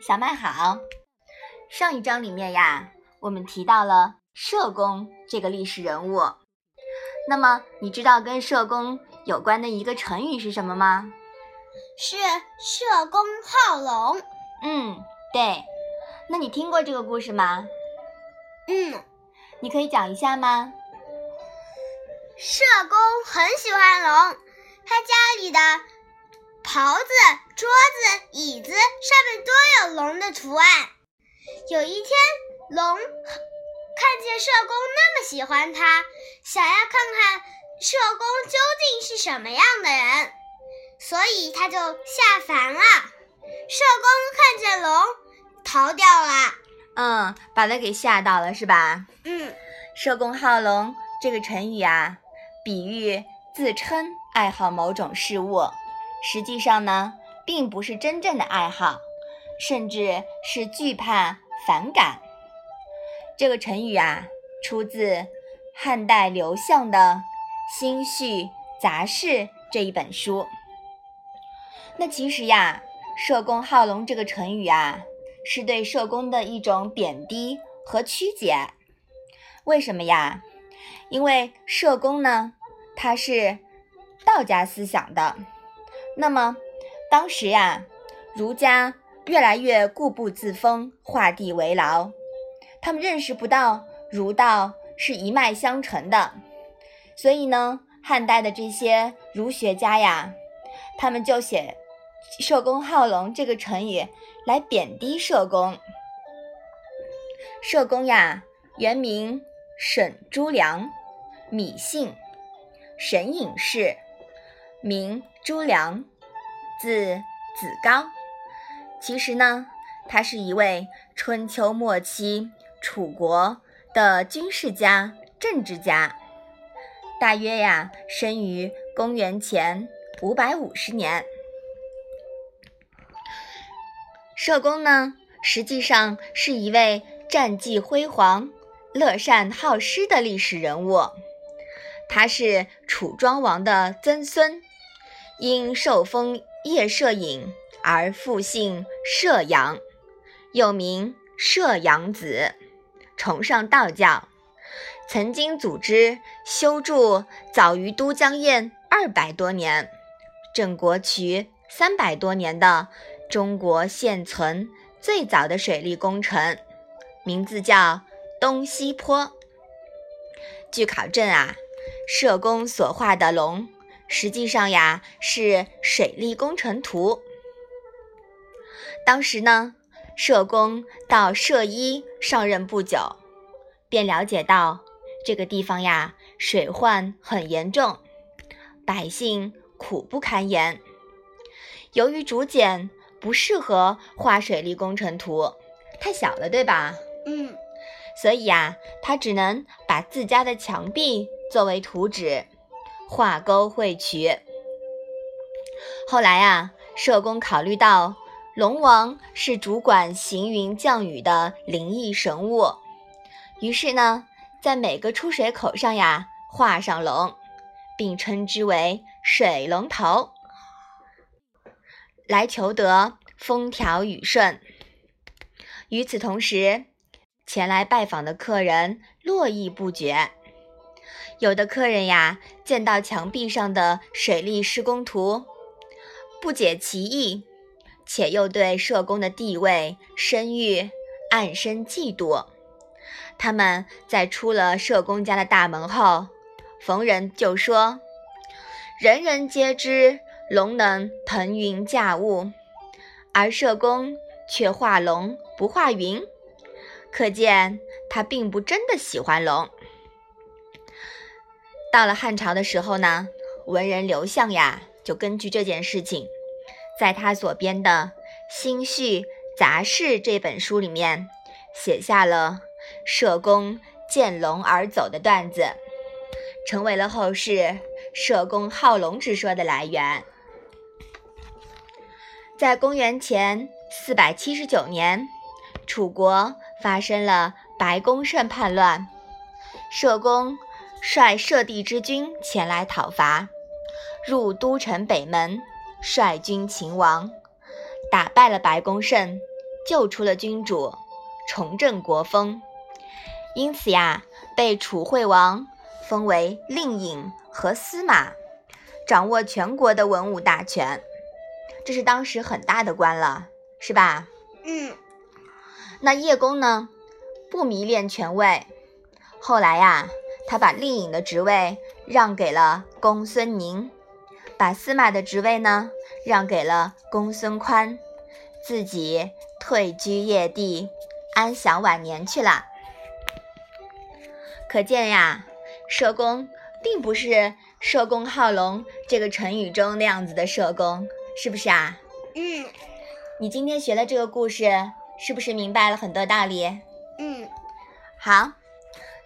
小麦好。上一章里面呀，我们提到了社工这个历史人物。那么，你知道跟社工有关的一个成语是什么吗？是社工好龙。嗯，对。那你听过这个故事吗？嗯。你可以讲一下吗？社工很喜欢龙，他家里的袍子、桌子、椅子上面都有龙的图案。有一天，龙看见社工那么喜欢他，想要看看社工究竟是什么样的人，所以他就下凡了。社工看见龙，逃掉了。嗯，把他给吓到了，是吧？嗯。社工好龙这个成语啊。比喻自称爱好某种事物，实际上呢，并不是真正的爱好，甚至是惧怕、反感。这个成语啊，出自汉代刘向的《新序杂事》这一本书。那其实呀，“社公好龙”这个成语啊，是对社公的一种贬低和曲解。为什么呀？因为社公呢。他是道家思想的，那么当时呀，儒家越来越固步自封、画地为牢，他们认识不到儒道是一脉相承的，所以呢，汉代的这些儒学家呀，他们就写“社公好龙”这个成语来贬低社公。社公呀，原名沈朱良，芈姓。沈隐士，名朱良，字子高。其实呢，他是一位春秋末期楚国的军事家、政治家。大约呀，生于公元前五百五十年。社公呢，实际上是一位战绩辉煌、乐善好施的历史人物。他是楚庄王的曾孙，因受封叶摄隐而复姓摄阳，又名摄阳子，崇尚道教，曾经组织修筑早于都江堰二百多年、郑国渠三百多年的中国现存最早的水利工程，名字叫东西坡。据考证啊。社公所画的龙，实际上呀是水利工程图。当时呢，社工到社医上任不久，便了解到这个地方呀水患很严重，百姓苦不堪言。由于竹简不适合画水利工程图，太小了，对吧？嗯。所以呀，他只能把自家的墙壁。作为图纸，画钩绘曲。后来啊，社工考虑到龙王是主管行云降雨的灵异神物，于是呢，在每个出水口上呀画上龙，并称之为水龙头，来求得风调雨顺。与此同时，前来拜访的客人络绎不绝。有的客人呀，见到墙壁上的水利施工图，不解其意，且又对社工的地位、声誉暗生嫉妒。他们在出了社工家的大门后，逢人就说：“人人皆知龙能腾云驾雾，而社工却画龙不画云，可见他并不真的喜欢龙。”到了汉朝的时候呢，文人刘向呀，就根据这件事情，在他所编的《新序杂事》这本书里面，写下了“社公见龙而走”的段子，成为了后世“社公好龙”之说的来源。在公元前四百七十九年，楚国发生了白公胜叛乱，社公。率摄地之军前来讨伐，入都城北门，率军擒王，打败了白公胜，救出了君主，重振国风，因此呀，被楚惠王封为令尹和司马，掌握全国的文武大权。这是当时很大的官了，是吧？嗯。那叶公呢，不迷恋权位，后来呀，他把丽颖的职位让给了公孙宁。把司马的职位呢让给了公孙宽，自己退居叶地，安享晚年去了。可见呀，社公并不是“社工好龙”这个成语中那样子的社公，是不是啊？嗯。你今天学了这个故事，是不是明白了很多道理？嗯。好，